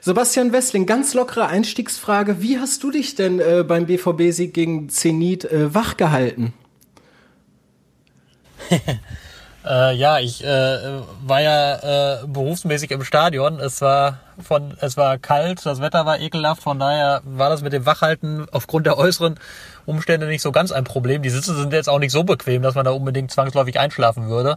Sebastian Wessling, ganz lockere Einstiegsfrage. Wie hast du dich denn äh, beim BVB-Sieg gegen Zenit äh, wachgehalten? Äh, ja, ich äh, war ja äh, berufsmäßig im Stadion. Es war von, es war kalt, das Wetter war ekelhaft. Von daher war das mit dem Wachhalten aufgrund der äußeren Umstände nicht so ganz ein Problem. Die Sitze sind jetzt auch nicht so bequem, dass man da unbedingt zwangsläufig einschlafen würde.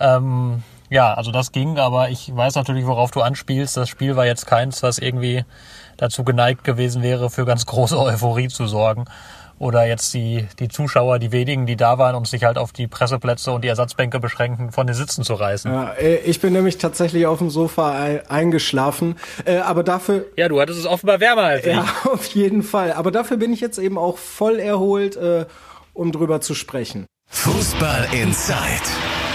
Ähm, ja, also das ging, aber ich weiß natürlich, worauf du anspielst. Das Spiel war jetzt keins, was irgendwie dazu geneigt gewesen wäre, für ganz große Euphorie zu sorgen oder jetzt die, die Zuschauer, die wenigen, die da waren und sich halt auf die Presseplätze und die Ersatzbänke beschränken, von den Sitzen zu reißen. Ja, äh, ich bin nämlich tatsächlich auf dem Sofa eingeschlafen, äh, aber dafür... Ja, du hattest es offenbar wärmer als ich. Ja, auf jeden Fall. Aber dafür bin ich jetzt eben auch voll erholt, äh, um drüber zu sprechen. Fußball Inside.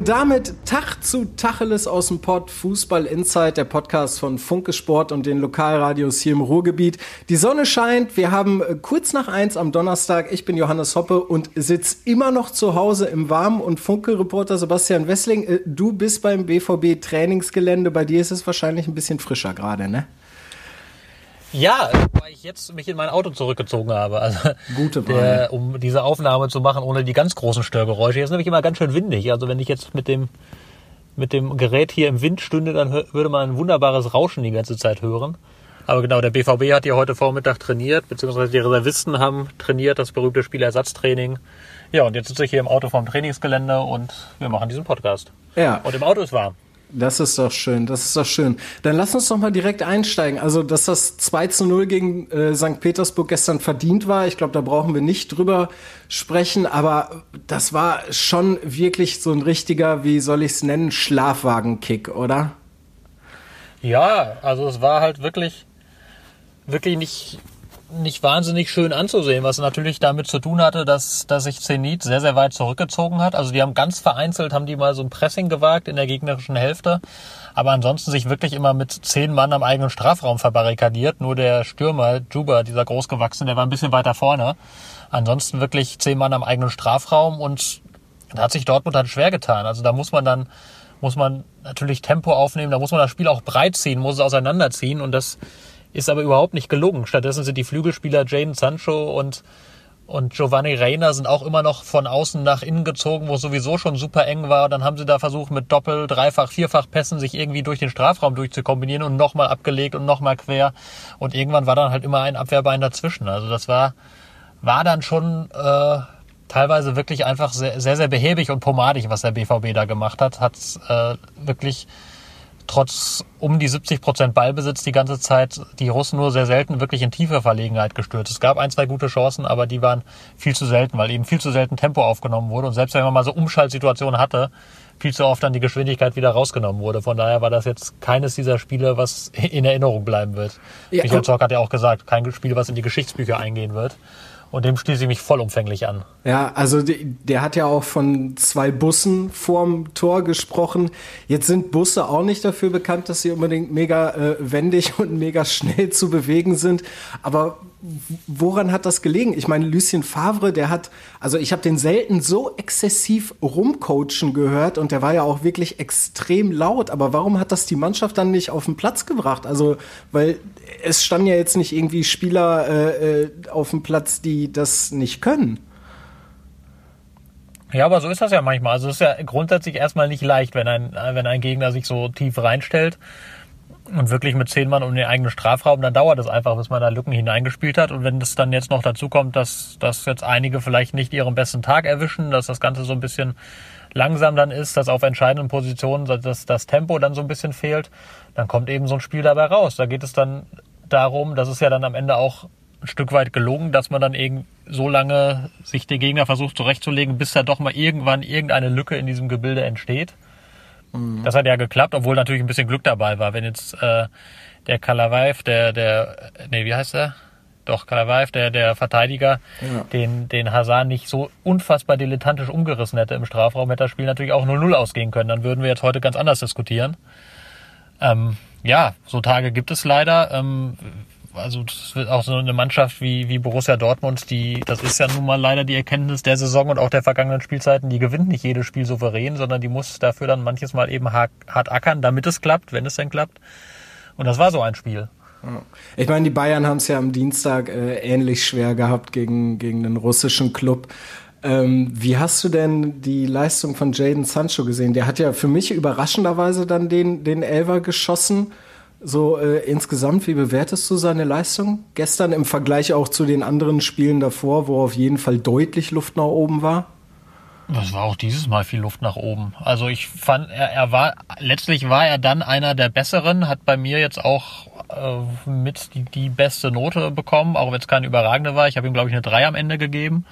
Damit Tag zu Tacheles aus dem Pott, Fußball Insight, der Podcast von Funke Sport und den Lokalradios hier im Ruhrgebiet. Die Sonne scheint, wir haben äh, kurz nach eins am Donnerstag, ich bin Johannes Hoppe und sitze immer noch zu Hause im Warmen und Funke-Reporter Sebastian Wessling, äh, du bist beim BVB Trainingsgelände, bei dir ist es wahrscheinlich ein bisschen frischer gerade, ne? Ja, weil ich jetzt mich in mein Auto zurückgezogen habe. Also Gute der, um diese Aufnahme zu machen ohne die ganz großen Störgeräusche. Hier ist nämlich immer ganz schön windig. Also wenn ich jetzt mit dem mit dem Gerät hier im Wind stünde, dann würde man ein wunderbares Rauschen die ganze Zeit hören. Aber genau, der BVB hat hier heute Vormittag trainiert, beziehungsweise die Reservisten haben trainiert, das berühmte Spielersatztraining. Ja, und jetzt sitze ich hier im Auto vom Trainingsgelände und wir machen diesen Podcast. Ja. Und im Auto ist warm. Das ist doch schön, das ist doch schön. Dann lass uns doch mal direkt einsteigen. Also, dass das 2 zu 0 gegen äh, St. Petersburg gestern verdient war, ich glaube, da brauchen wir nicht drüber sprechen, aber das war schon wirklich so ein richtiger, wie soll ich es nennen, Schlafwagenkick, oder? Ja, also es war halt wirklich, wirklich nicht nicht wahnsinnig schön anzusehen, was natürlich damit zu tun hatte, dass, dass sich Zenit sehr, sehr weit zurückgezogen hat. Also die haben ganz vereinzelt, haben die mal so ein Pressing gewagt in der gegnerischen Hälfte, aber ansonsten sich wirklich immer mit zehn Mann am eigenen Strafraum verbarrikadiert. Nur der Stürmer, Juba, dieser großgewachsene, der war ein bisschen weiter vorne. Ansonsten wirklich zehn Mann am eigenen Strafraum und da hat sich Dortmund dann schwer getan. Also da muss man dann, muss man natürlich Tempo aufnehmen, da muss man das Spiel auch breit ziehen, muss es auseinanderziehen und das ist aber überhaupt nicht gelungen. Stattdessen sind die Flügelspieler Jaden Sancho und, und Giovanni Reina sind auch immer noch von außen nach innen gezogen, wo es sowieso schon super eng war. Dann haben sie da versucht, mit Doppel-, Dreifach-, Vierfach-Pässen sich irgendwie durch den Strafraum durchzukombinieren und nochmal abgelegt und nochmal quer. Und irgendwann war dann halt immer ein Abwehrbein dazwischen. Also das war, war dann schon äh, teilweise wirklich einfach sehr, sehr, sehr behäbig und pomadig, was der BVB da gemacht hat. Hat äh, wirklich trotz um die 70 Prozent Ballbesitz die ganze Zeit die Russen nur sehr selten wirklich in tiefe Verlegenheit gestürzt. Es gab ein, zwei gute Chancen, aber die waren viel zu selten, weil eben viel zu selten Tempo aufgenommen wurde. Und selbst wenn man mal so Umschaltsituationen hatte, viel zu oft dann die Geschwindigkeit wieder rausgenommen wurde. Von daher war das jetzt keines dieser Spiele, was in Erinnerung bleiben wird. Ja, Michael Zorc hat ja auch gesagt, kein Spiel, was in die Geschichtsbücher eingehen wird. Und dem schließe ich mich vollumfänglich an. Ja, also der hat ja auch von zwei Bussen vorm Tor gesprochen. Jetzt sind Busse auch nicht dafür bekannt, dass sie unbedingt mega äh, wendig und mega schnell zu bewegen sind. Aber woran hat das gelegen? Ich meine, Lucien Favre, der hat, also ich habe den selten so exzessiv rumcoachen gehört und der war ja auch wirklich extrem laut. Aber warum hat das die Mannschaft dann nicht auf den Platz gebracht? Also, weil es standen ja jetzt nicht irgendwie Spieler äh, äh auf dem Platz, die das nicht können. Ja, aber so ist das ja manchmal. Also es ist ja grundsätzlich erstmal nicht leicht, wenn ein, wenn ein Gegner sich so tief reinstellt und wirklich mit zehn Mann um den eigenen Strafraum, dann dauert es einfach, bis man da Lücken hineingespielt hat. Und wenn das dann jetzt noch dazu kommt, dass, dass jetzt einige vielleicht nicht ihren besten Tag erwischen, dass das Ganze so ein bisschen langsam dann ist, dass auf entscheidenden Positionen dass das Tempo dann so ein bisschen fehlt, dann kommt eben so ein Spiel dabei raus. Da geht es dann darum, dass es ja dann am Ende auch ein Stück weit gelungen, dass man dann eben so lange sich den Gegner versucht zurechtzulegen, bis da doch mal irgendwann irgendeine Lücke in diesem Gebilde entsteht. Mhm. Das hat ja geklappt, obwohl natürlich ein bisschen Glück dabei war. Wenn jetzt äh, der Kalavaev, der, der, nee, wie heißt der? Doch, Kalavaev, der, der Verteidiger, ja. den, den Hazard nicht so unfassbar dilettantisch umgerissen hätte im Strafraum, hätte das Spiel natürlich auch 0-0 ausgehen können. Dann würden wir jetzt heute ganz anders diskutieren. Ähm, ja, so Tage gibt es leider. Ähm, also das wird auch so eine Mannschaft wie, wie Borussia Dortmund, die, das ist ja nun mal leider die Erkenntnis der Saison und auch der vergangenen Spielzeiten, die gewinnt nicht jedes Spiel souverän, sondern die muss dafür dann manches Mal eben hart, hart ackern, damit es klappt, wenn es denn klappt. Und das war so ein Spiel. Ich meine, die Bayern haben es ja am Dienstag äh, ähnlich schwer gehabt gegen, gegen den russischen Club. Ähm, wie hast du denn die Leistung von Jaden Sancho gesehen? Der hat ja für mich überraschenderweise dann den, den Elver geschossen. So äh, insgesamt, wie bewertest du seine Leistung gestern im Vergleich auch zu den anderen Spielen davor, wo auf jeden Fall deutlich Luft nach oben war? Das war auch dieses Mal viel Luft nach oben. Also ich fand, er, er war, letztlich war er dann einer der Besseren, hat bei mir jetzt auch äh, mit die, die beste Note bekommen, auch wenn es keine überragende war. Ich habe ihm, glaube ich, eine 3 am Ende gegeben.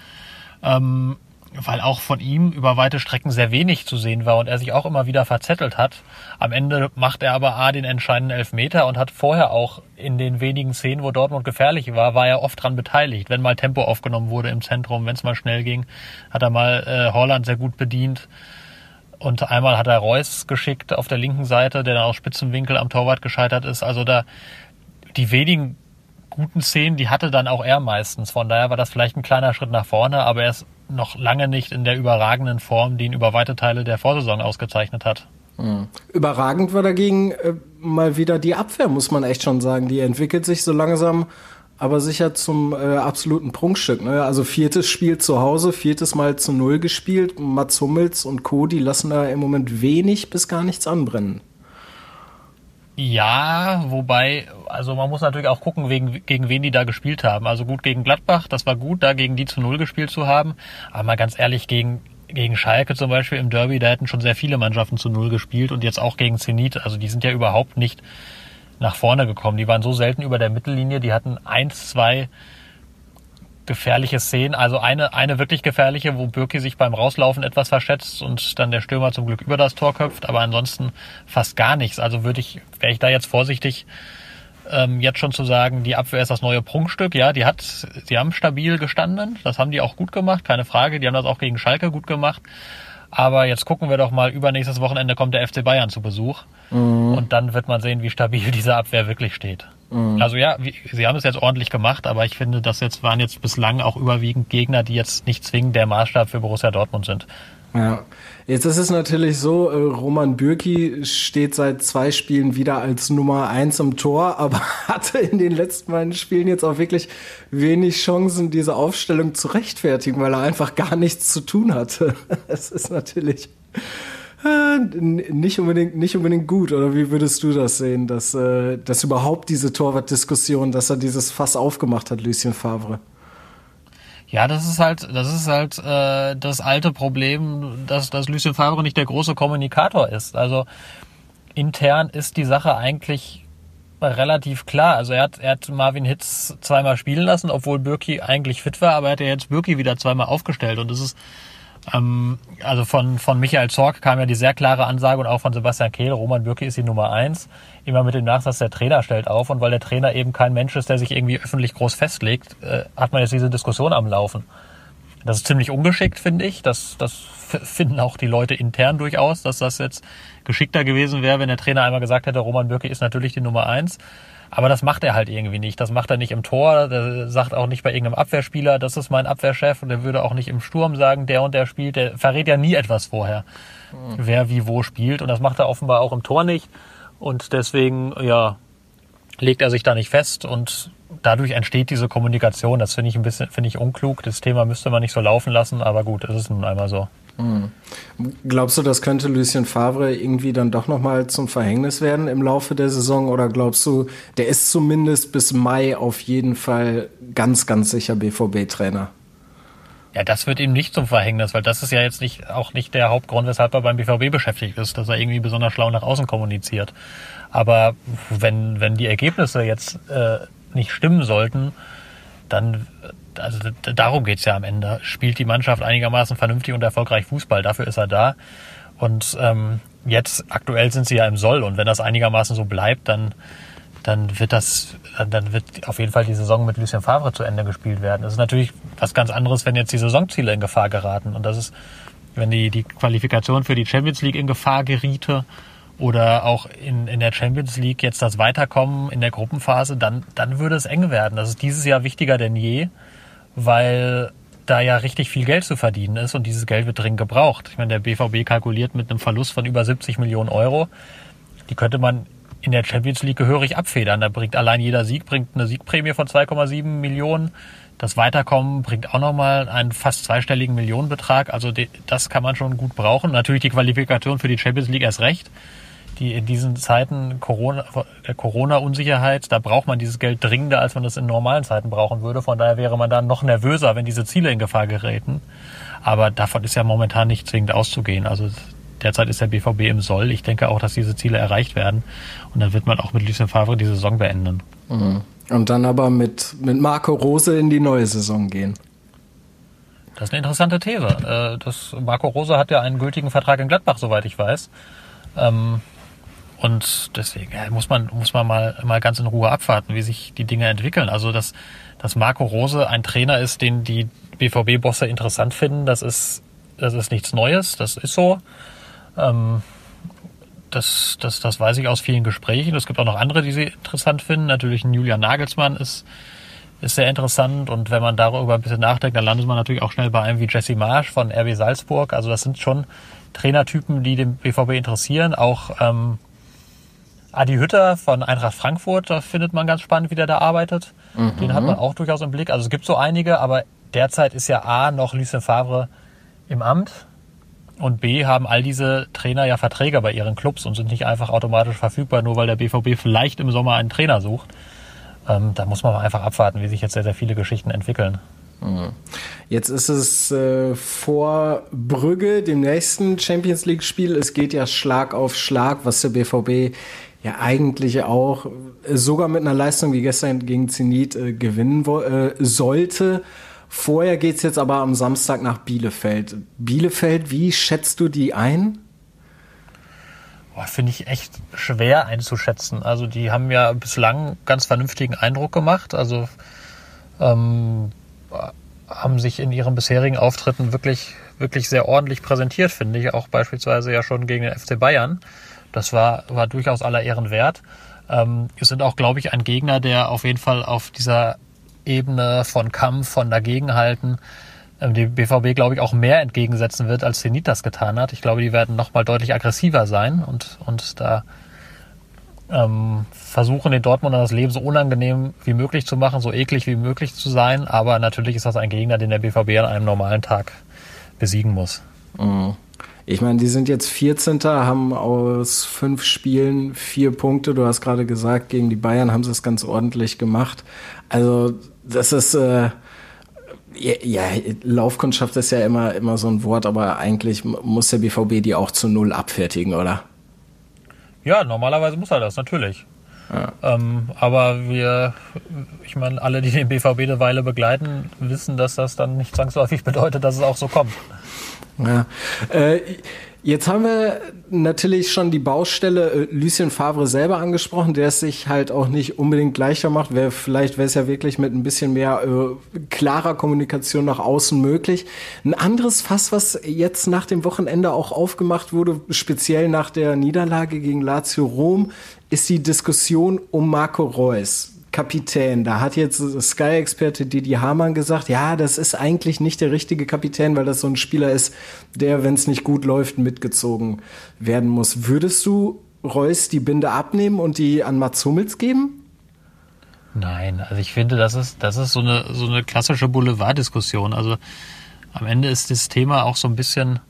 Ähm, weil auch von ihm über weite Strecken sehr wenig zu sehen war und er sich auch immer wieder verzettelt hat. Am Ende macht er aber A den entscheidenden Elfmeter und hat vorher auch in den wenigen Szenen, wo Dortmund gefährlich war, war er oft dran beteiligt. Wenn mal Tempo aufgenommen wurde im Zentrum, wenn es mal schnell ging, hat er mal äh, Holland sehr gut bedient. Und einmal hat er Reus geschickt auf der linken Seite, der dann aus Spitzenwinkel am Torwart gescheitert ist. Also da die wenigen guten Szenen, die hatte dann auch er meistens. Von daher war das vielleicht ein kleiner Schritt nach vorne, aber er ist noch lange nicht in der überragenden Form, die ihn über weite Teile der Vorsaison ausgezeichnet hat. Mhm. Überragend war dagegen äh, mal wieder die Abwehr, muss man echt schon sagen. Die entwickelt sich so langsam, aber sicher zum äh, absoluten Prunkstück. Ne? Also viertes Spiel zu Hause, viertes Mal zu Null gespielt. Mats Hummels und Co., die lassen da im Moment wenig bis gar nichts anbrennen. Ja, wobei, also man muss natürlich auch gucken, wegen, gegen wen die da gespielt haben. Also gut gegen Gladbach, das war gut, da gegen die zu Null gespielt zu haben. Aber mal ganz ehrlich, gegen, gegen Schalke zum Beispiel im Derby, da hätten schon sehr viele Mannschaften zu Null gespielt und jetzt auch gegen Zenit. Also die sind ja überhaupt nicht nach vorne gekommen. Die waren so selten über der Mittellinie, die hatten eins, zwei gefährliche Szenen. Also eine, eine wirklich gefährliche, wo Birki sich beim Rauslaufen etwas verschätzt und dann der Stürmer zum Glück über das Tor köpft, aber ansonsten fast gar nichts. Also würde ich, wäre ich da jetzt vorsichtig, ähm, jetzt schon zu sagen, die Abwehr ist das neue Prunkstück. Ja, die hat, sie haben stabil gestanden. Das haben die auch gut gemacht, keine Frage. Die haben das auch gegen Schalke gut gemacht. Aber jetzt gucken wir doch mal, übernächstes Wochenende kommt der FC Bayern zu Besuch. Mhm. Und dann wird man sehen, wie stabil diese Abwehr wirklich steht. Mhm. Also ja, wie, sie haben es jetzt ordentlich gemacht, aber ich finde, das jetzt waren jetzt bislang auch überwiegend Gegner, die jetzt nicht zwingend der Maßstab für Borussia Dortmund sind. Ja, jetzt ist es natürlich so, äh, Roman Bürki steht seit zwei Spielen wieder als Nummer eins im Tor, aber hatte in den letzten beiden Spielen jetzt auch wirklich wenig Chancen, diese Aufstellung zu rechtfertigen, weil er einfach gar nichts zu tun hatte. Es ist natürlich äh, nicht unbedingt, nicht unbedingt gut, oder wie würdest du das sehen, dass, äh, dass überhaupt diese Torwartdiskussion, dass er dieses Fass aufgemacht hat, Lucien Favre? Ja, das ist halt, das ist halt äh, das alte Problem, dass, dass Lucien Favre nicht der große Kommunikator ist. Also intern ist die Sache eigentlich relativ klar. Also er hat, er hat Marvin Hitz zweimal spielen lassen, obwohl Birki eigentlich fit war, aber er hat ja jetzt Birki wieder zweimal aufgestellt und das ist ähm, also von, von Michael Zorg kam ja die sehr klare Ansage und auch von Sebastian Kehl, Roman Bürki ist die Nummer eins. Immer mit dem Nachsatz, der Trainer stellt auf. Und weil der Trainer eben kein Mensch ist, der sich irgendwie öffentlich groß festlegt, äh, hat man jetzt diese Diskussion am Laufen. Das ist ziemlich ungeschickt, finde ich. Das, das finden auch die Leute intern durchaus, dass das jetzt geschickter gewesen wäre, wenn der Trainer einmal gesagt hätte, Roman Bürki ist natürlich die Nummer eins. Aber das macht er halt irgendwie nicht. Das macht er nicht im Tor. Der sagt auch nicht bei irgendeinem Abwehrspieler, das ist mein Abwehrchef. Und der würde auch nicht im Sturm sagen, der und der spielt. Der verrät ja nie etwas vorher, mhm. wer wie wo spielt. Und das macht er offenbar auch im Tor nicht. Und deswegen, ja, legt er sich da nicht fest und dadurch entsteht diese Kommunikation. Das finde ich ein bisschen, finde ich unklug. Das Thema müsste man nicht so laufen lassen, aber gut, es ist nun einmal so. Mhm. Glaubst du, das könnte Lucien Favre irgendwie dann doch nochmal zum Verhängnis werden im Laufe der Saison? Oder glaubst du, der ist zumindest bis Mai auf jeden Fall ganz, ganz sicher BVB-Trainer? Ja, das wird ihm nicht zum Verhängnis, weil das ist ja jetzt nicht, auch nicht der Hauptgrund, weshalb er beim BVB beschäftigt ist, dass er irgendwie besonders schlau nach außen kommuniziert. Aber wenn, wenn die Ergebnisse jetzt äh, nicht stimmen sollten, dann also darum geht's ja am Ende. Spielt die Mannschaft einigermaßen vernünftig und erfolgreich Fußball, dafür ist er da. Und ähm, jetzt aktuell sind sie ja im Soll und wenn das einigermaßen so bleibt, dann, dann wird das, dann wird auf jeden Fall die Saison mit Lucien Favre zu Ende gespielt werden. Das ist natürlich was ganz anderes, wenn jetzt die Saisonziele in Gefahr geraten. Und das ist, wenn die, die Qualifikation für die Champions League in Gefahr geriete oder auch in, in der Champions League jetzt das Weiterkommen in der Gruppenphase, dann, dann würde es eng werden. Das ist dieses Jahr wichtiger denn je, weil da ja richtig viel Geld zu verdienen ist und dieses Geld wird dringend gebraucht. Ich meine, der BVB kalkuliert mit einem Verlust von über 70 Millionen Euro. Die könnte man in der Champions League gehörig abfedern. Da bringt allein jeder Sieg bringt eine Siegprämie von 2,7 Millionen. Das Weiterkommen bringt auch nochmal einen fast zweistelligen Millionenbetrag. Also das kann man schon gut brauchen. Natürlich die Qualifikation für die Champions League erst recht. Die in diesen Zeiten Corona, der Corona-Unsicherheit, da braucht man dieses Geld dringender, als man das in normalen Zeiten brauchen würde. Von daher wäre man dann noch nervöser, wenn diese Ziele in Gefahr geräten. Aber davon ist ja momentan nicht zwingend auszugehen. Also derzeit ist der BVB im Soll. Ich denke auch, dass diese Ziele erreicht werden. Und dann wird man auch mit Lucien Favre die Saison beenden. Mhm. Und dann aber mit, mit Marco Rose in die neue Saison gehen. Das ist eine interessante These. Äh, das, Marco Rose hat ja einen gültigen Vertrag in Gladbach, soweit ich weiß. Ähm, und deswegen muss man, muss man mal, mal ganz in Ruhe abwarten, wie sich die Dinge entwickeln. Also, dass, dass Marco Rose ein Trainer ist, den die BVB-Bosse interessant finden, das ist, das ist nichts Neues. Das ist so. Ähm, das, das, das weiß ich aus vielen Gesprächen. Es gibt auch noch andere, die sie interessant finden. Natürlich ein Julian Nagelsmann ist, ist sehr interessant. Und wenn man darüber ein bisschen nachdenkt, dann landet man natürlich auch schnell bei einem wie Jesse Marsch von RB Salzburg. Also das sind schon Trainertypen, die den BVB interessieren. Auch ähm, Adi Hütter von Eintracht Frankfurt, da findet man ganz spannend, wie der da arbeitet. Mhm. Den hat man auch durchaus im Blick. Also es gibt so einige, aber derzeit ist ja A noch Lucien Favre im Amt und B haben all diese Trainer ja Verträge bei ihren Clubs und sind nicht einfach automatisch verfügbar, nur weil der BVB vielleicht im Sommer einen Trainer sucht. Ähm, da muss man mal einfach abwarten, wie sich jetzt sehr, sehr viele Geschichten entwickeln. Mhm. Jetzt ist es äh, vor Brügge, dem nächsten Champions League-Spiel. Es geht ja Schlag auf Schlag, was der BVB ja eigentlich auch äh, sogar mit einer Leistung wie gestern gegen Zenit äh, gewinnen äh, sollte. Vorher geht es jetzt aber am Samstag nach Bielefeld. Bielefeld, wie schätzt du die ein? Finde ich echt schwer einzuschätzen. Also die haben ja bislang ganz vernünftigen Eindruck gemacht. Also ähm, haben sich in ihren bisherigen Auftritten wirklich, wirklich sehr ordentlich präsentiert, finde ich. Auch beispielsweise ja schon gegen den FC Bayern. Das war, war durchaus aller Ehren wert. Ähm, sind auch, glaube ich, ein Gegner, der auf jeden Fall auf dieser Ebene von Kampf, von Dagegenhalten ähm, dem BVB, glaube ich, auch mehr entgegensetzen wird, als Zenit das getan hat. Ich glaube, die werden nochmal deutlich aggressiver sein und, und da ähm, versuchen, den Dortmunder das Leben so unangenehm wie möglich zu machen, so eklig wie möglich zu sein. Aber natürlich ist das ein Gegner, den der BVB an einem normalen Tag besiegen muss. Mhm. Ich meine, die sind jetzt 14. haben aus fünf Spielen vier Punkte. Du hast gerade gesagt, gegen die Bayern haben sie es ganz ordentlich gemacht. Also das ist äh, ja, ja, Laufkundschaft ist ja immer, immer so ein Wort, aber eigentlich muss der BVB die auch zu null abfertigen, oder? Ja, normalerweise muss er das, natürlich. Ja. Ähm, aber wir, ich meine, alle, die den BVB eine Weile begleiten, wissen, dass das dann nicht zwangsläufig bedeutet, dass es auch so kommt. Ja. Äh, Jetzt haben wir natürlich schon die Baustelle äh, Lucien Favre selber angesprochen, der es sich halt auch nicht unbedingt leichter macht. Wär, vielleicht wäre es ja wirklich mit ein bisschen mehr äh, klarer Kommunikation nach außen möglich. Ein anderes Fass, was jetzt nach dem Wochenende auch aufgemacht wurde, speziell nach der Niederlage gegen Lazio Rom, ist die Diskussion um Marco Reus. Kapitän. Da hat jetzt Sky-Experte Didi Hamann gesagt, ja, das ist eigentlich nicht der richtige Kapitän, weil das so ein Spieler ist, der, wenn es nicht gut läuft, mitgezogen werden muss. Würdest du Reus die Binde abnehmen und die an Mats Hummels geben? Nein, also ich finde, das ist, das ist so eine, so eine klassische Boulevard-Diskussion. Also am Ende ist das Thema auch so ein bisschen,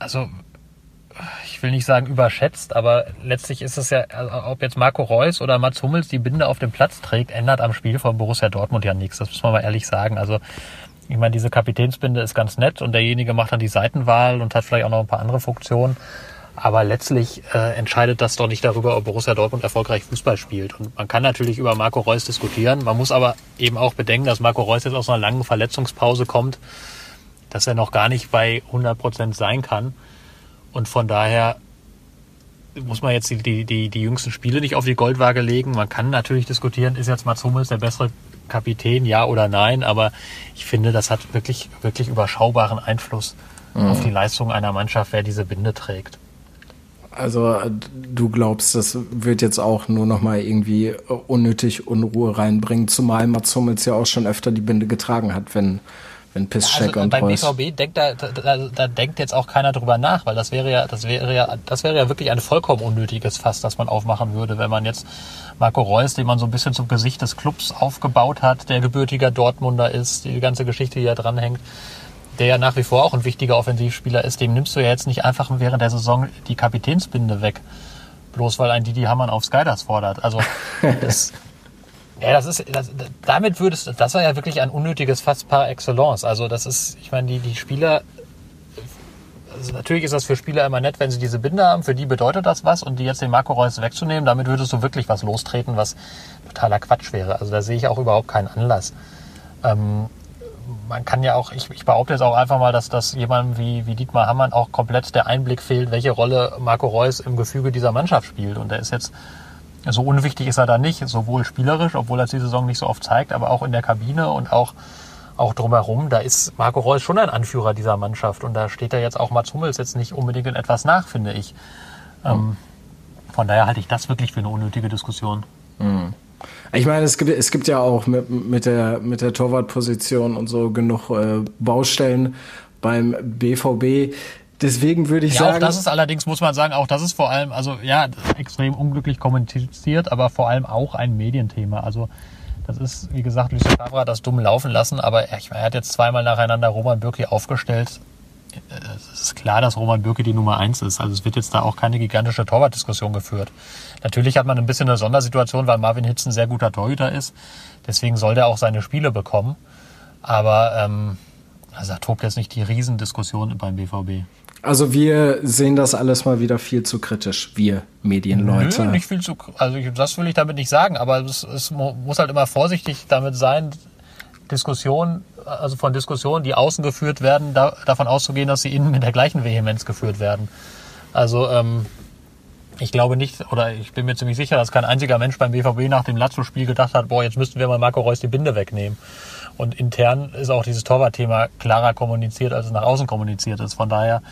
also will nicht sagen überschätzt, aber letztlich ist es ja, also ob jetzt Marco Reus oder Mats Hummels die Binde auf dem Platz trägt, ändert am Spiel von Borussia Dortmund ja nichts. Das muss man mal ehrlich sagen. Also ich meine, diese Kapitänsbinde ist ganz nett und derjenige macht dann die Seitenwahl und hat vielleicht auch noch ein paar andere Funktionen. Aber letztlich äh, entscheidet das doch nicht darüber, ob Borussia Dortmund erfolgreich Fußball spielt. Und man kann natürlich über Marco Reus diskutieren. Man muss aber eben auch bedenken, dass Marco Reus jetzt aus einer langen Verletzungspause kommt, dass er noch gar nicht bei 100 Prozent sein kann. Und von daher muss man jetzt die, die, die jüngsten Spiele nicht auf die Goldwaage legen. Man kann natürlich diskutieren, ist jetzt Mats Hummels der bessere Kapitän, ja oder nein, aber ich finde, das hat wirklich, wirklich überschaubaren Einfluss mhm. auf die Leistung einer Mannschaft, wer diese Binde trägt. Also du glaubst, das wird jetzt auch nur noch mal irgendwie unnötig Unruhe reinbringen, zumal Mats Hummels ja auch schon öfter die Binde getragen hat, wenn wenn Piszczek also, und beim Reus. BVB denkt da, da, da denkt jetzt auch keiner drüber nach, weil das wäre ja, das wäre ja, das wäre ja wirklich ein vollkommen unnötiges Fass, das man aufmachen würde, wenn man jetzt Marco Reus, den man so ein bisschen zum Gesicht des Clubs aufgebaut hat, der gebürtiger Dortmunder ist, die ganze Geschichte, die da dranhängt, der ja nach wie vor auch ein wichtiger Offensivspieler ist, dem nimmst du ja jetzt nicht einfach während der Saison die Kapitänsbinde weg. Bloß weil ein Didi Hamann auf Sky das fordert. Also das, ja, das ist, das, damit würdest, das war ja wirklich ein unnötiges Fass par excellence. Also das ist, ich meine, die, die Spieler, also natürlich ist das für Spieler immer nett, wenn sie diese Binde haben, für die bedeutet das was und die jetzt den Marco Reus wegzunehmen, damit würdest du wirklich was lostreten, was totaler Quatsch wäre. Also da sehe ich auch überhaupt keinen Anlass. Ähm, man kann ja auch, ich, ich behaupte jetzt auch einfach mal, dass das jemandem wie, wie Dietmar Hammann auch komplett der Einblick fehlt, welche Rolle Marco Reus im Gefüge dieser Mannschaft spielt. Und er ist jetzt so unwichtig ist er da nicht, sowohl spielerisch, obwohl er die Saison nicht so oft zeigt, aber auch in der Kabine und auch, auch drumherum. Da ist Marco Reus schon ein Anführer dieser Mannschaft und da steht er jetzt auch Mats Hummels jetzt nicht unbedingt in etwas nach, finde ich. Ähm, von daher halte ich das wirklich für eine unnötige Diskussion. Mhm. Ich meine, es gibt, es gibt ja auch mit, mit der, mit der Torwartposition und so genug äh, Baustellen beim BVB. Deswegen würde ich ja, sagen. Auch das ist allerdings, muss man sagen, auch das ist vor allem, also ja, extrem unglücklich kommuniziert, aber vor allem auch ein Medienthema. Also das ist, wie gesagt, Lucien Favre hat das dumm laufen lassen, aber er, er hat jetzt zweimal nacheinander Roman Bürki aufgestellt. Es ist klar, dass Roman Bürki die Nummer eins ist. Also es wird jetzt da auch keine gigantische Torwartdiskussion geführt. Natürlich hat man ein bisschen eine Sondersituation, weil Marvin Hitz ein sehr guter Torhüter ist. Deswegen soll der auch seine Spiele bekommen. Aber ähm, also da tobt jetzt nicht die Riesendiskussion beim BVB. Also wir sehen das alles mal wieder viel zu kritisch, wir Medienleute. Nö, nicht viel zu, also das will ich damit nicht sagen, aber es, es muss halt immer vorsichtig damit sein, Diskussionen, also von Diskussionen, die außen geführt werden, da, davon auszugehen, dass sie innen mit der gleichen Vehemenz geführt werden. Also ähm, ich glaube nicht, oder ich bin mir ziemlich sicher, dass kein einziger Mensch beim BVB nach dem Lazio-Spiel gedacht hat, boah, jetzt müssten wir mal Marco Reus die Binde wegnehmen. Und intern ist auch dieses Torwartthema klarer kommuniziert, als es nach außen kommuniziert ist. Von daher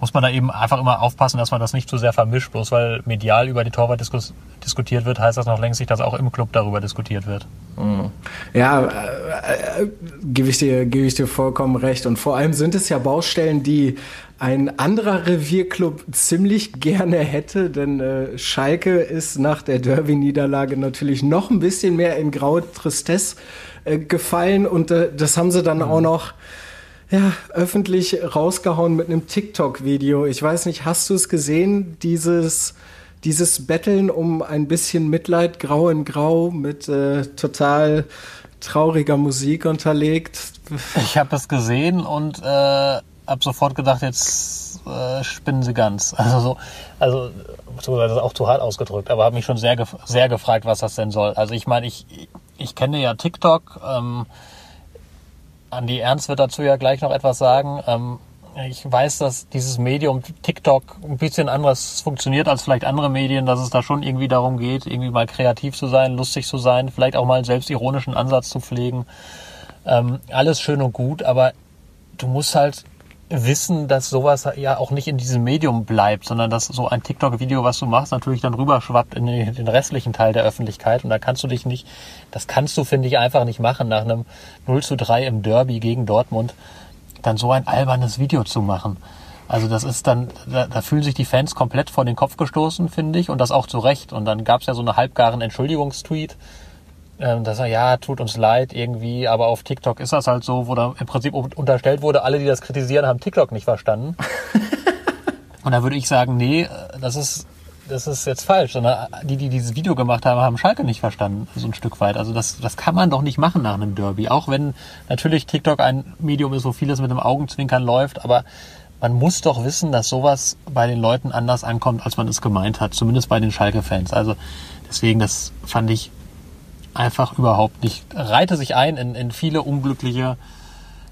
muss man da eben einfach immer aufpassen, dass man das nicht zu sehr vermischt. Bloß weil medial über die Torwart diskus diskutiert wird, heißt das noch längst nicht, dass auch im Club darüber diskutiert wird. Mhm. Ja, äh, äh, gebe ich, dir, gebe ich dir vollkommen recht. Und vor allem sind es ja Baustellen, die ein anderer Revierclub ziemlich gerne hätte, denn äh, Schalke ist nach der Derby-Niederlage natürlich noch ein bisschen mehr in graue Tristesse äh, gefallen und äh, das haben sie dann mhm. auch noch ja, öffentlich rausgehauen mit einem TikTok-Video. Ich weiß nicht, hast du es gesehen, dieses, dieses Betteln um ein bisschen Mitleid, grau in grau, mit äh, total trauriger Musik unterlegt? Ich habe es gesehen und äh, habe sofort gedacht, jetzt äh, spinnen sie ganz. Also so, also das ist auch zu hart ausgedrückt, aber habe mich schon sehr, sehr gefragt, was das denn soll. Also ich meine, ich, ich kenne ja TikTok. Ähm, Andi Ernst wird dazu ja gleich noch etwas sagen. Ähm, ich weiß, dass dieses Medium TikTok ein bisschen anders funktioniert als vielleicht andere Medien, dass es da schon irgendwie darum geht, irgendwie mal kreativ zu sein, lustig zu sein, vielleicht auch mal einen selbstironischen Ansatz zu pflegen. Ähm, alles schön und gut, aber du musst halt wissen, dass sowas ja auch nicht in diesem Medium bleibt, sondern dass so ein TikTok-Video, was du machst, natürlich dann rüberschwappt in den restlichen Teil der Öffentlichkeit. Und da kannst du dich nicht, das kannst du, finde ich, einfach nicht machen, nach einem 0 zu 3 im Derby gegen Dortmund, dann so ein albernes Video zu machen. Also das ist dann, da, da fühlen sich die Fans komplett vor den Kopf gestoßen, finde ich, und das auch zu Recht. Und dann gab es ja so eine halbgaren Entschuldigungstweet, ähm, dass er, ja, tut uns leid irgendwie, aber auf TikTok ist das halt so, wo da im Prinzip unterstellt wurde, alle, die das kritisieren, haben TikTok nicht verstanden. Und da würde ich sagen, nee, das ist, das ist jetzt falsch, sondern die, die dieses Video gemacht haben, haben Schalke nicht verstanden, so ein Stück weit. Also das, das kann man doch nicht machen nach einem Derby. Auch wenn natürlich TikTok ein Medium ist, wo vieles mit dem Augenzwinkern läuft, aber man muss doch wissen, dass sowas bei den Leuten anders ankommt, als man es gemeint hat. Zumindest bei den Schalke-Fans. Also deswegen, das fand ich einfach überhaupt nicht. Reite sich ein in, in viele unglückliche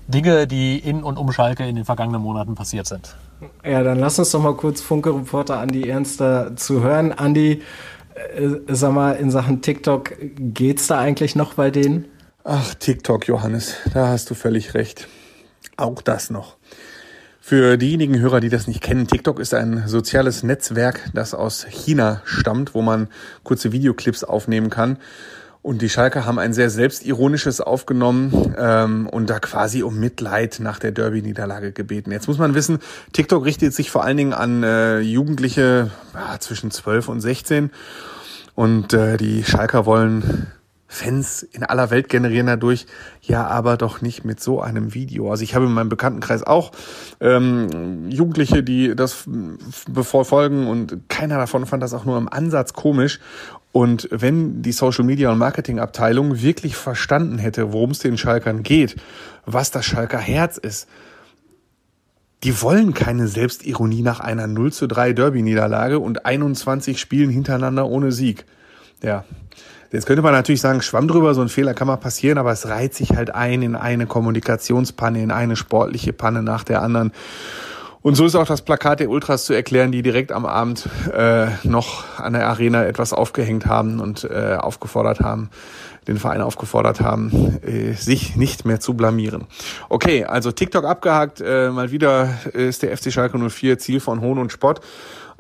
Dinge, die in und um Schalke in den vergangenen Monaten passiert sind. Ja, dann lass uns doch mal kurz Funke-Reporter Andi Ernster zu hören. Andi, äh, sag mal, in Sachen TikTok, geht's da eigentlich noch bei denen? Ach, TikTok, Johannes, da hast du völlig recht. Auch das noch. Für diejenigen Hörer, die das nicht kennen, TikTok ist ein soziales Netzwerk, das aus China stammt, wo man kurze Videoclips aufnehmen kann. Und die Schalke haben ein sehr selbstironisches aufgenommen ähm, und da quasi um Mitleid nach der Derby-Niederlage gebeten. Jetzt muss man wissen, TikTok richtet sich vor allen Dingen an äh, Jugendliche ja, zwischen 12 und 16 und äh, die Schalker wollen Fans in aller Welt generieren dadurch, ja, aber doch nicht mit so einem Video. Also ich habe in meinem Bekanntenkreis auch ähm, Jugendliche, die das befolgen und keiner davon fand das auch nur im Ansatz komisch. Und wenn die Social Media und Marketing Abteilung wirklich verstanden hätte, worum es den Schalkern geht, was das Schalker Herz ist, die wollen keine Selbstironie nach einer 0 zu 3 Derby-Niederlage und 21 Spielen hintereinander ohne Sieg. Ja, Jetzt könnte man natürlich sagen, schwamm drüber, so ein Fehler kann mal passieren, aber es reiht sich halt ein in eine Kommunikationspanne, in eine sportliche Panne nach der anderen. Und so ist auch das Plakat der Ultras zu erklären, die direkt am Abend äh, noch an der Arena etwas aufgehängt haben und äh, aufgefordert haben, den Verein aufgefordert haben, äh, sich nicht mehr zu blamieren. Okay, also TikTok abgehakt, äh, mal wieder ist der FC Schalke 04 Ziel von Hohn und Spott.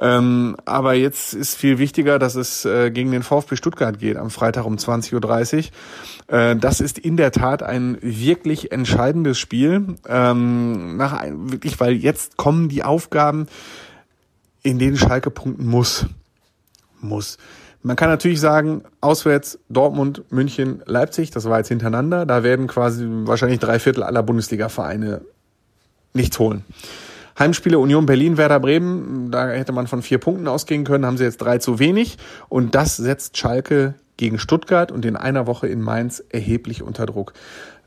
Ähm, aber jetzt ist viel wichtiger, dass es äh, gegen den VfB Stuttgart geht am Freitag um 20.30 Uhr. Äh, das ist in der Tat ein wirklich entscheidendes Spiel. Ähm, nach ein, wirklich, weil jetzt kommen die Aufgaben, in denen Schalke punkten muss. Muss. Man kann natürlich sagen, auswärts Dortmund, München, Leipzig, das war jetzt hintereinander. Da werden quasi wahrscheinlich drei Viertel aller Bundesliga-Vereine nichts holen. Heimspiele Union Berlin, Werder Bremen, da hätte man von vier Punkten ausgehen können, haben sie jetzt drei zu wenig. Und das setzt Schalke gegen Stuttgart und in einer Woche in Mainz erheblich unter Druck.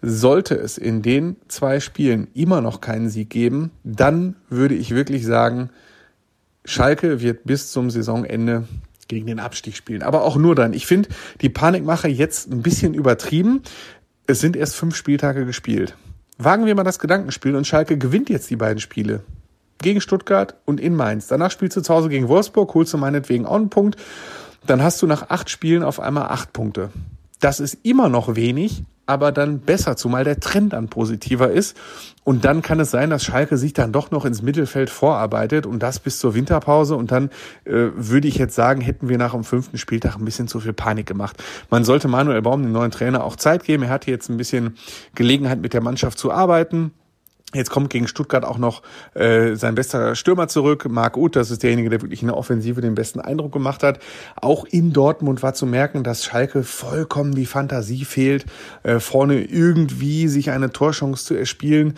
Sollte es in den zwei Spielen immer noch keinen Sieg geben, dann würde ich wirklich sagen, Schalke wird bis zum Saisonende gegen den Abstieg spielen. Aber auch nur dann. Ich finde die Panikmache jetzt ein bisschen übertrieben. Es sind erst fünf Spieltage gespielt. Wagen wir mal das Gedankenspiel und Schalke gewinnt jetzt die beiden Spiele. Gegen Stuttgart und in Mainz. Danach spielst du zu Hause gegen Wolfsburg, holst du meinetwegen auch einen Punkt. Dann hast du nach acht Spielen auf einmal acht Punkte. Das ist immer noch wenig, aber dann besser, zumal der Trend dann positiver ist. Und dann kann es sein, dass Schalke sich dann doch noch ins Mittelfeld vorarbeitet und das bis zur Winterpause. Und dann äh, würde ich jetzt sagen, hätten wir nach dem fünften Spieltag ein bisschen zu viel Panik gemacht. Man sollte Manuel Baum, dem neuen Trainer, auch Zeit geben. Er hatte jetzt ein bisschen Gelegenheit, mit der Mannschaft zu arbeiten. Jetzt kommt gegen Stuttgart auch noch äh, sein bester Stürmer zurück, Marc Uth, das ist derjenige, der wirklich in der Offensive den besten Eindruck gemacht hat. Auch in Dortmund war zu merken, dass Schalke vollkommen die Fantasie fehlt, äh, vorne irgendwie sich eine Torchance zu erspielen.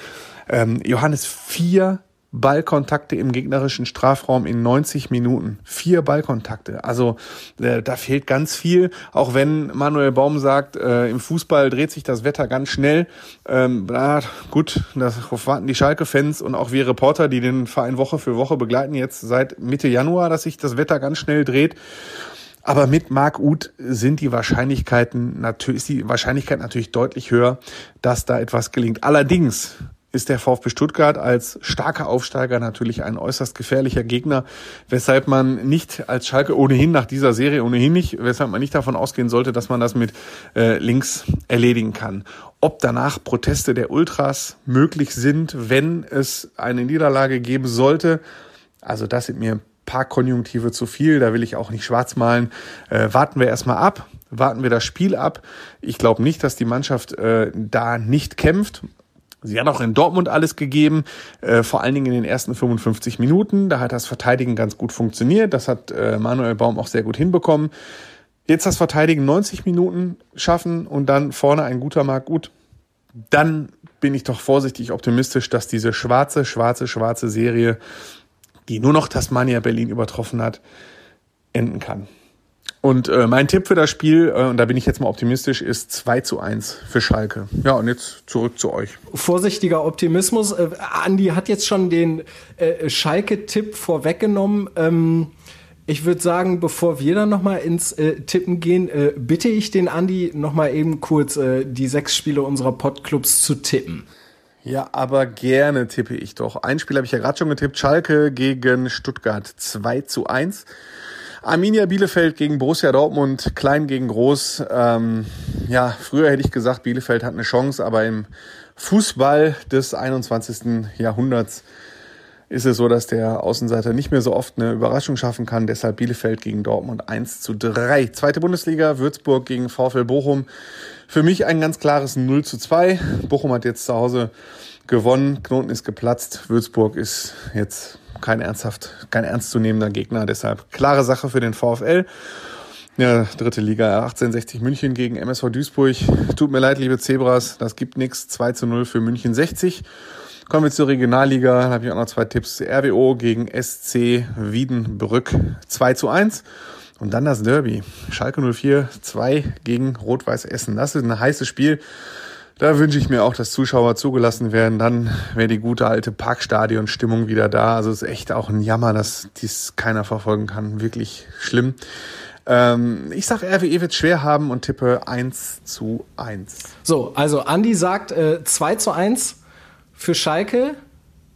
Ähm, Johannes vier Ballkontakte im gegnerischen Strafraum in 90 Minuten. Vier Ballkontakte. Also äh, da fehlt ganz viel. Auch wenn Manuel Baum sagt, äh, im Fußball dreht sich das Wetter ganz schnell. Ähm, na, gut, das warten die Schalke-Fans und auch wir Reporter, die den Verein Woche für Woche begleiten, jetzt seit Mitte Januar, dass sich das Wetter ganz schnell dreht. Aber mit Marc Uth sind die Wahrscheinlichkeiten natürlich, ist die Wahrscheinlichkeit natürlich deutlich höher, dass da etwas gelingt. Allerdings ist der VfB Stuttgart als starker Aufsteiger natürlich ein äußerst gefährlicher Gegner, weshalb man nicht als Schalke ohnehin nach dieser Serie ohnehin nicht, weshalb man nicht davon ausgehen sollte, dass man das mit äh, links erledigen kann. Ob danach Proteste der Ultras möglich sind, wenn es eine Niederlage geben sollte, also das sind mir paar Konjunktive zu viel, da will ich auch nicht schwarz malen. Äh, warten wir erstmal ab, warten wir das Spiel ab. Ich glaube nicht, dass die Mannschaft äh, da nicht kämpft. Sie hat auch in Dortmund alles gegeben, äh, vor allen Dingen in den ersten 55 Minuten. Da hat das Verteidigen ganz gut funktioniert. Das hat äh, Manuel Baum auch sehr gut hinbekommen. Jetzt das Verteidigen 90 Minuten schaffen und dann vorne ein guter Mark gut. Dann bin ich doch vorsichtig optimistisch, dass diese schwarze, schwarze, schwarze Serie, die nur noch Tasmania Berlin übertroffen hat, enden kann. Und äh, mein Tipp für das Spiel, äh, und da bin ich jetzt mal optimistisch, ist 2 zu 1 für Schalke. Ja, und jetzt zurück zu euch. Vorsichtiger Optimismus. Äh, Andi hat jetzt schon den äh, Schalke-Tipp vorweggenommen. Ähm, ich würde sagen, bevor wir dann nochmal ins äh, Tippen gehen, äh, bitte ich den Andi nochmal eben kurz äh, die sechs Spiele unserer Podclubs zu tippen. Ja, aber gerne tippe ich doch. Ein Spiel habe ich ja gerade schon getippt. Schalke gegen Stuttgart 2 zu 1. Arminia Bielefeld gegen Borussia Dortmund, klein gegen groß. Ähm, ja, früher hätte ich gesagt, Bielefeld hat eine Chance, aber im Fußball des 21. Jahrhunderts ist es so, dass der Außenseiter nicht mehr so oft eine Überraschung schaffen kann. Deshalb Bielefeld gegen Dortmund 1 zu 3. Zweite Bundesliga, Würzburg gegen VfL Bochum. Für mich ein ganz klares 0 zu 2. Bochum hat jetzt zu Hause gewonnen, Knoten ist geplatzt. Würzburg ist jetzt kein ernsthaft, kein ernstzunehmender Gegner. Deshalb klare Sache für den VfL. Ja, dritte Liga 1860 München gegen MSV Duisburg. Tut mir leid, liebe Zebras, das gibt nichts. 2 zu 0 für München 60. Kommen wir zur Regionalliga. Da habe ich auch noch zwei Tipps. RWO gegen SC Wiedenbrück 2 zu 1. Und dann das Derby. Schalke 04 2 gegen Rot-Weiß Essen. Das ist ein heißes Spiel. Da wünsche ich mir auch, dass Zuschauer zugelassen werden. Dann wäre die gute alte Parkstadion-Stimmung wieder da. Also es ist echt auch ein Jammer, dass dies keiner verfolgen kann. Wirklich schlimm. Ähm, ich sag, RWE wird schwer haben und tippe 1 zu 1. So, also Andi sagt äh, 2 zu 1 für Schalke.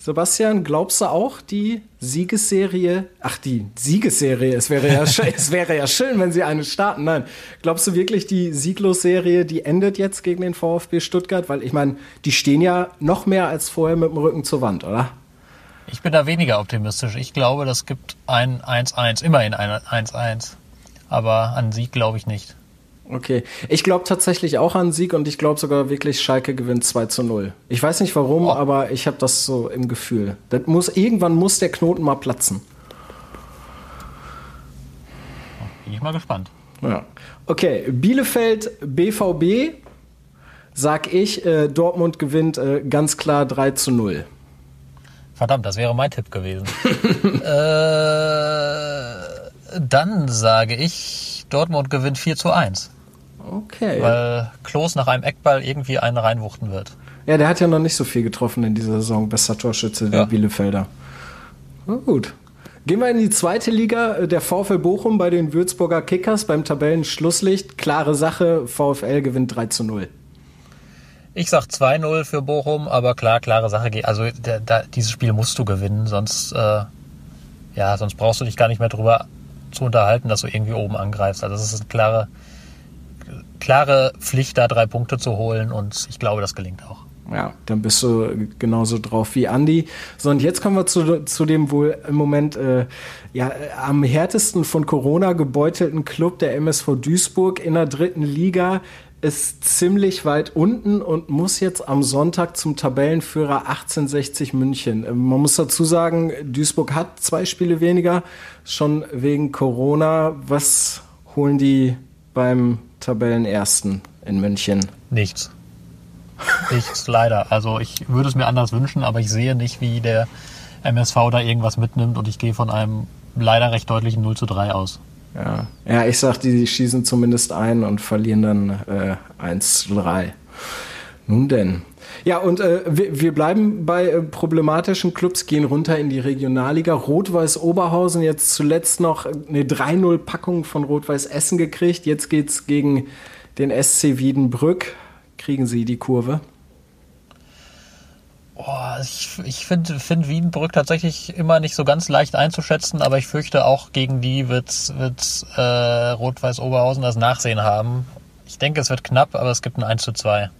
Sebastian, glaubst du auch die Siegesserie? Ach, die Siegesserie. Es wäre ja, es wäre ja schön, wenn sie eine starten. Nein, glaubst du wirklich die Sieglosserie, die endet jetzt gegen den VfB Stuttgart? Weil ich meine, die stehen ja noch mehr als vorher mit dem Rücken zur Wand, oder? Ich bin da weniger optimistisch. Ich glaube, das gibt ein 1-1, immerhin ein 1-1. Aber an Sieg glaube ich nicht. Okay. Ich glaube tatsächlich auch an Sieg und ich glaube sogar wirklich, Schalke gewinnt 2 zu 0. Ich weiß nicht warum, oh. aber ich habe das so im Gefühl. Das muss, irgendwann muss der Knoten mal platzen. Bin ich mal gespannt. Ja. Okay, Bielefeld BVB, sag ich, äh, Dortmund gewinnt äh, ganz klar 3 zu 0. Verdammt, das wäre mein Tipp gewesen. äh, dann sage ich, Dortmund gewinnt 4 zu 1. Okay. Weil Klos nach einem Eckball irgendwie einen reinwuchten wird. Ja, der hat ja noch nicht so viel getroffen in dieser Saison. Bester Torschütze der ja. Bielefelder. Na gut. Gehen wir in die zweite Liga. Der VfL Bochum bei den Würzburger Kickers beim Tabellenschlusslicht. Klare Sache. VfL gewinnt 3 zu 0. Ich sag 2-0 für Bochum, aber klar, klare Sache. Also da, da, dieses Spiel musst du gewinnen, sonst, äh, ja, sonst brauchst du dich gar nicht mehr drüber zu unterhalten, dass du irgendwie oben angreifst. Also das ist eine klare, klare Pflicht, da drei Punkte zu holen und ich glaube, das gelingt auch. Ja, dann bist du genauso drauf wie Andi. So, und jetzt kommen wir zu, zu dem wohl im Moment äh, ja, am härtesten von Corona gebeutelten Club, der MSV Duisburg in der dritten Liga ist ziemlich weit unten und muss jetzt am Sonntag zum Tabellenführer 1860 München. Ähm, man muss dazu sagen, Duisburg hat zwei Spiele weniger, schon wegen Corona. Was holen die beim Tabellenersten in München? Nichts. Nichts, leider. Also ich würde es mir anders wünschen, aber ich sehe nicht, wie der MSV da irgendwas mitnimmt und ich gehe von einem leider recht deutlichen 0 zu 3 aus. Ja, ja ich sag, die schießen zumindest ein und verlieren dann äh, 1 zu 3. Nun denn. Ja, und äh, wir, wir, bleiben bei äh, problematischen Clubs, gehen runter in die Regionalliga. Rot-Weiß Oberhausen jetzt zuletzt noch eine 3-0-Packung von Rot-Weiß Essen gekriegt. Jetzt geht's gegen den SC Wiedenbrück. Kriegen Sie die Kurve? Oh, ich ich finde find Wiedenbrück tatsächlich immer nicht so ganz leicht einzuschätzen, aber ich fürchte auch gegen die wird, wird äh, Rot-Weiß Oberhausen das Nachsehen haben. Ich denke, es wird knapp, aber es gibt ein 1 zu 2.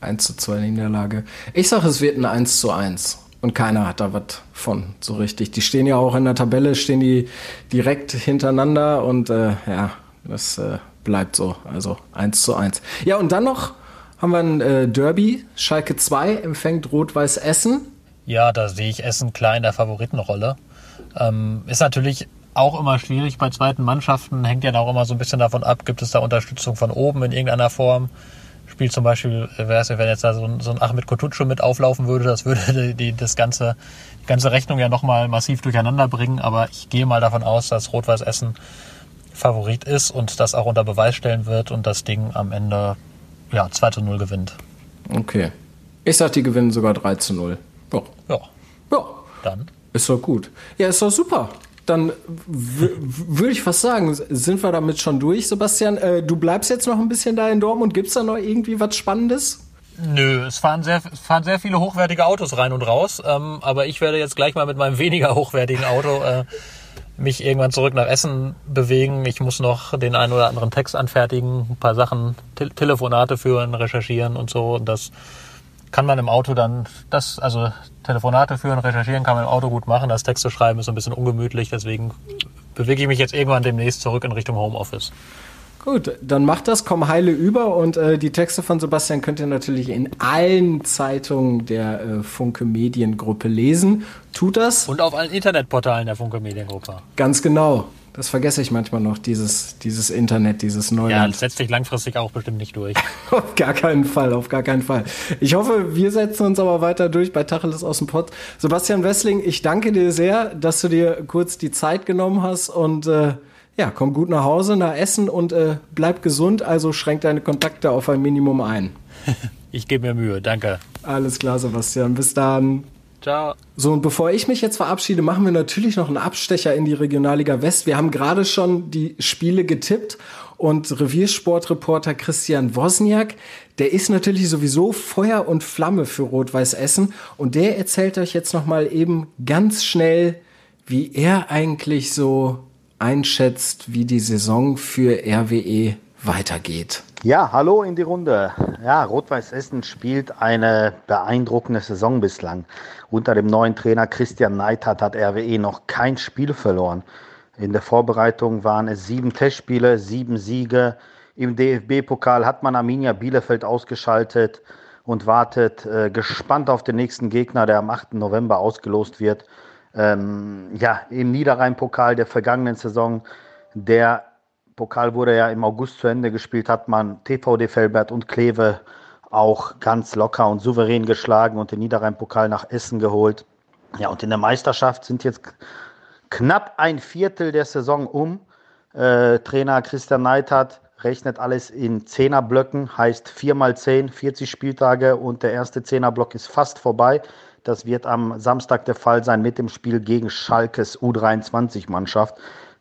1 zu 2 Niederlage. Ich sage, es wird ein 1 zu 1. Und keiner hat da was von, so richtig. Die stehen ja auch in der Tabelle, stehen die direkt hintereinander und äh, ja, das äh, bleibt so. Also 1 zu 1. Ja, und dann noch haben wir ein äh, Derby. Schalke 2 empfängt Rot-Weiß Essen. Ja, da sehe ich Essen klar in der Favoritenrolle. Ähm, ist natürlich auch immer schwierig bei zweiten Mannschaften, hängt ja auch immer so ein bisschen davon ab, gibt es da Unterstützung von oben in irgendeiner Form spielt zum Beispiel, äh, wenn jetzt da so ein, so ein Ahmed Kotucu mit auflaufen würde, das würde die, das ganze, die ganze Rechnung ja nochmal massiv durcheinander bringen. Aber ich gehe mal davon aus, dass Rot-Weiß Essen Favorit ist und das auch unter Beweis stellen wird und das Ding am Ende ja, 2 zu 0 gewinnt. Okay. Ich sag, die gewinnen sogar 3 zu 0. Ja. Ja. Ja. Dann. Ist doch gut. Ja, ist doch super dann würde ich fast sagen, sind wir damit schon durch, Sebastian. Äh, du bleibst jetzt noch ein bisschen da in Dortmund. Gibt es da noch irgendwie was Spannendes? Nö, es fahren sehr, fahren sehr viele hochwertige Autos rein und raus. Ähm, aber ich werde jetzt gleich mal mit meinem weniger hochwertigen Auto äh, mich irgendwann zurück nach Essen bewegen. Ich muss noch den einen oder anderen Text anfertigen, ein paar Sachen, Te Telefonate führen, recherchieren und so. Und das kann man im Auto dann das, also Telefonate führen, recherchieren kann man im Auto gut machen. Das Texte schreiben ist so ein bisschen ungemütlich, deswegen bewege ich mich jetzt irgendwann demnächst zurück in Richtung Homeoffice. Gut, dann macht das, komm heile über und äh, die Texte von Sebastian könnt ihr natürlich in allen Zeitungen der äh, Funke Mediengruppe lesen. Tut das. Und auf allen Internetportalen der Funke Mediengruppe. Ganz genau. Das vergesse ich manchmal noch, dieses, dieses Internet, dieses Neuland. Ja, das setzt sich langfristig auch bestimmt nicht durch. auf gar keinen Fall, auf gar keinen Fall. Ich hoffe, wir setzen uns aber weiter durch bei Tacheles aus dem Pott. Sebastian Wessling, ich danke dir sehr, dass du dir kurz die Zeit genommen hast und äh, ja, komm gut nach Hause, nach Essen und äh, bleib gesund, also schränk deine Kontakte auf ein Minimum ein. ich gebe mir Mühe, danke. Alles klar, Sebastian. Bis dann. Ciao. So, und bevor ich mich jetzt verabschiede, machen wir natürlich noch einen Abstecher in die Regionalliga West. Wir haben gerade schon die Spiele getippt und Reviersportreporter Christian Wozniak, der ist natürlich sowieso Feuer und Flamme für Rot-Weiß Essen und der erzählt euch jetzt noch mal eben ganz schnell, wie er eigentlich so einschätzt, wie die Saison für RWE weitergeht. Ja, hallo in die Runde. Ja, Rot-Weiß Essen spielt eine beeindruckende Saison bislang. Unter dem neuen Trainer Christian Neithardt hat RWE noch kein Spiel verloren. In der Vorbereitung waren es sieben Testspiele, sieben Siege. Im DFB-Pokal hat man Arminia Bielefeld ausgeschaltet und wartet äh, gespannt auf den nächsten Gegner, der am 8. November ausgelost wird. Ähm, ja, im Niederrhein-Pokal der vergangenen Saison, der Pokal wurde ja im August zu Ende gespielt, hat man TVD Felbert und Kleve auch ganz locker und souverän geschlagen und den Niederrhein-Pokal nach Essen geholt. Ja, und in der Meisterschaft sind jetzt knapp ein Viertel der Saison um. Äh, Trainer Christian Neidhardt rechnet alles in Zehnerblöcken, heißt 4 mal 10, 40 Spieltage und der erste Zehnerblock ist fast vorbei. Das wird am Samstag der Fall sein mit dem Spiel gegen Schalkes U23-Mannschaft.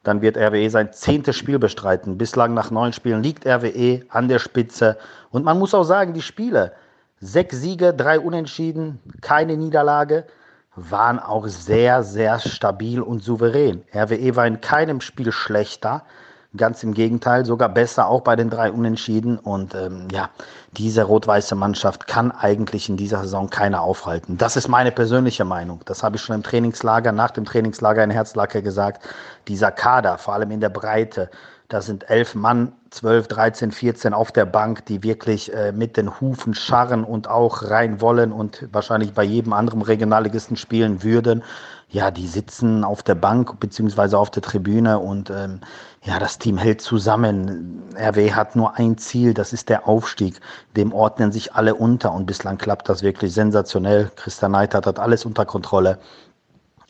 Dann wird RWE sein zehntes Spiel bestreiten. Bislang nach neun Spielen liegt RWE an der Spitze. Und man muss auch sagen, die Spiele, sechs Siege, drei Unentschieden, keine Niederlage, waren auch sehr, sehr stabil und souverän. RWE war in keinem Spiel schlechter. Ganz im Gegenteil, sogar besser, auch bei den drei Unentschieden. Und ähm, ja, diese rot-weiße Mannschaft kann eigentlich in dieser Saison keiner aufhalten. Das ist meine persönliche Meinung. Das habe ich schon im Trainingslager, nach dem Trainingslager in Herzlacke gesagt. Dieser Kader, vor allem in der Breite, da sind elf Mann, zwölf, dreizehn, vierzehn auf der Bank, die wirklich äh, mit den Hufen scharren und auch rein wollen und wahrscheinlich bei jedem anderen Regionalligisten spielen würden ja, die sitzen auf der Bank beziehungsweise auf der Tribüne und ähm, ja, das Team hält zusammen. RW hat nur ein Ziel, das ist der Aufstieg. Dem ordnen sich alle unter und bislang klappt das wirklich sensationell. Christian Neidhardt hat alles unter Kontrolle.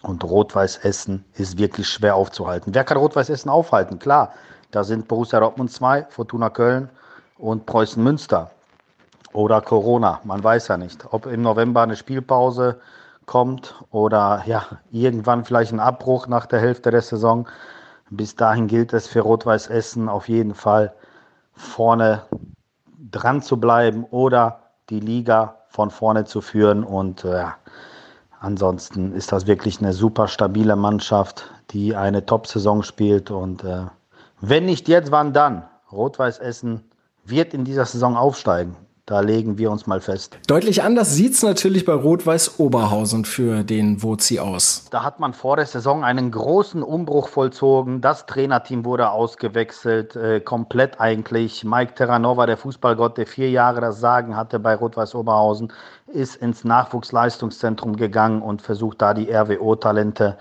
Und Rot-Weiß Essen ist wirklich schwer aufzuhalten. Wer kann Rot-Weiß Essen aufhalten? Klar, da sind Borussia Dortmund 2, Fortuna Köln und Preußen Münster. Oder Corona, man weiß ja nicht. Ob im November eine Spielpause kommt oder ja, irgendwann vielleicht ein Abbruch nach der Hälfte der Saison. Bis dahin gilt es für Rot-Weiß Essen auf jeden Fall vorne dran zu bleiben oder die Liga von vorne zu führen. Und äh, ansonsten ist das wirklich eine super stabile Mannschaft, die eine Top-Saison spielt. Und äh, wenn nicht jetzt, wann dann? Rot-Weiß Essen wird in dieser Saison aufsteigen. Da legen wir uns mal fest. Deutlich anders sieht es natürlich bei Rot-Weiß Oberhausen für den Wozi aus. Da hat man vor der Saison einen großen Umbruch vollzogen. Das Trainerteam wurde ausgewechselt, äh, komplett eigentlich. Mike Terranova, der Fußballgott, der vier Jahre das Sagen hatte bei Rot-Weiß Oberhausen, ist ins Nachwuchsleistungszentrum gegangen und versucht da die RWO-Talente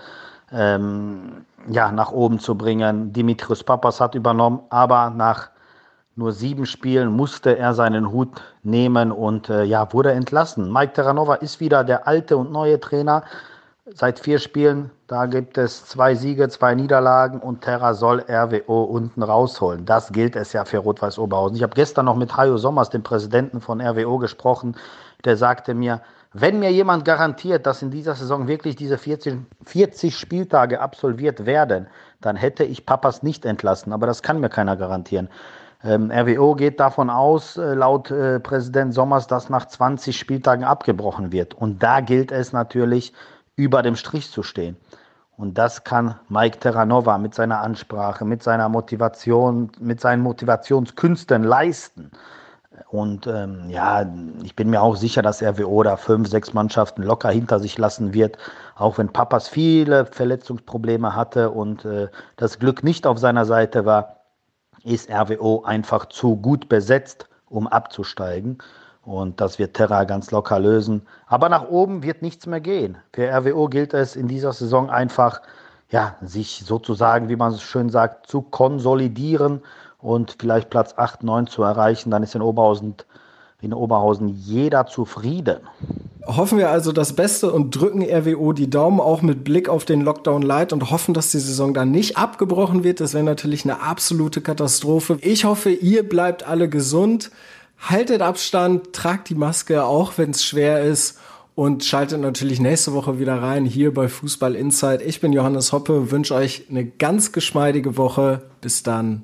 ähm, ja, nach oben zu bringen. Dimitrios Papas hat übernommen, aber nach nur sieben Spielen musste er seinen Hut nehmen und äh, ja, wurde entlassen. Mike Terranova ist wieder der alte und neue Trainer. Seit vier Spielen, da gibt es zwei Siege, zwei Niederlagen und Terra soll RWO unten rausholen. Das gilt es ja für Rot-Weiß Oberhausen. Ich habe gestern noch mit Hajo Sommers, dem Präsidenten von RWO, gesprochen. Der sagte mir, wenn mir jemand garantiert, dass in dieser Saison wirklich diese 40, 40 Spieltage absolviert werden, dann hätte ich Papas nicht entlassen. Aber das kann mir keiner garantieren. Ähm, RWO geht davon aus, äh, laut äh, Präsident Sommers, dass nach 20 Spieltagen abgebrochen wird. Und da gilt es natürlich, über dem Strich zu stehen. Und das kann Mike Terranova mit seiner Ansprache, mit seiner Motivation, mit seinen Motivationskünsten leisten. Und ähm, ja, ich bin mir auch sicher, dass RWO da fünf, sechs Mannschaften locker hinter sich lassen wird. Auch wenn Papas viele Verletzungsprobleme hatte und äh, das Glück nicht auf seiner Seite war, ist RWO einfach zu gut besetzt, um abzusteigen. Und das wird Terra ganz locker lösen. Aber nach oben wird nichts mehr gehen. Für RWO gilt es in dieser Saison einfach, ja, sich sozusagen, wie man es schön sagt, zu konsolidieren und vielleicht Platz 8, 9 zu erreichen, dann ist in Oberhausen, in Oberhausen jeder zufrieden. Hoffen wir also das Beste und drücken RWO die Daumen auch mit Blick auf den Lockdown Light und hoffen, dass die Saison dann nicht abgebrochen wird. Das wäre natürlich eine absolute Katastrophe. Ich hoffe, ihr bleibt alle gesund, haltet Abstand, tragt die Maske, auch wenn es schwer ist und schaltet natürlich nächste Woche wieder rein hier bei Fußball Insight. Ich bin Johannes Hoppe, wünsche euch eine ganz geschmeidige Woche. Bis dann.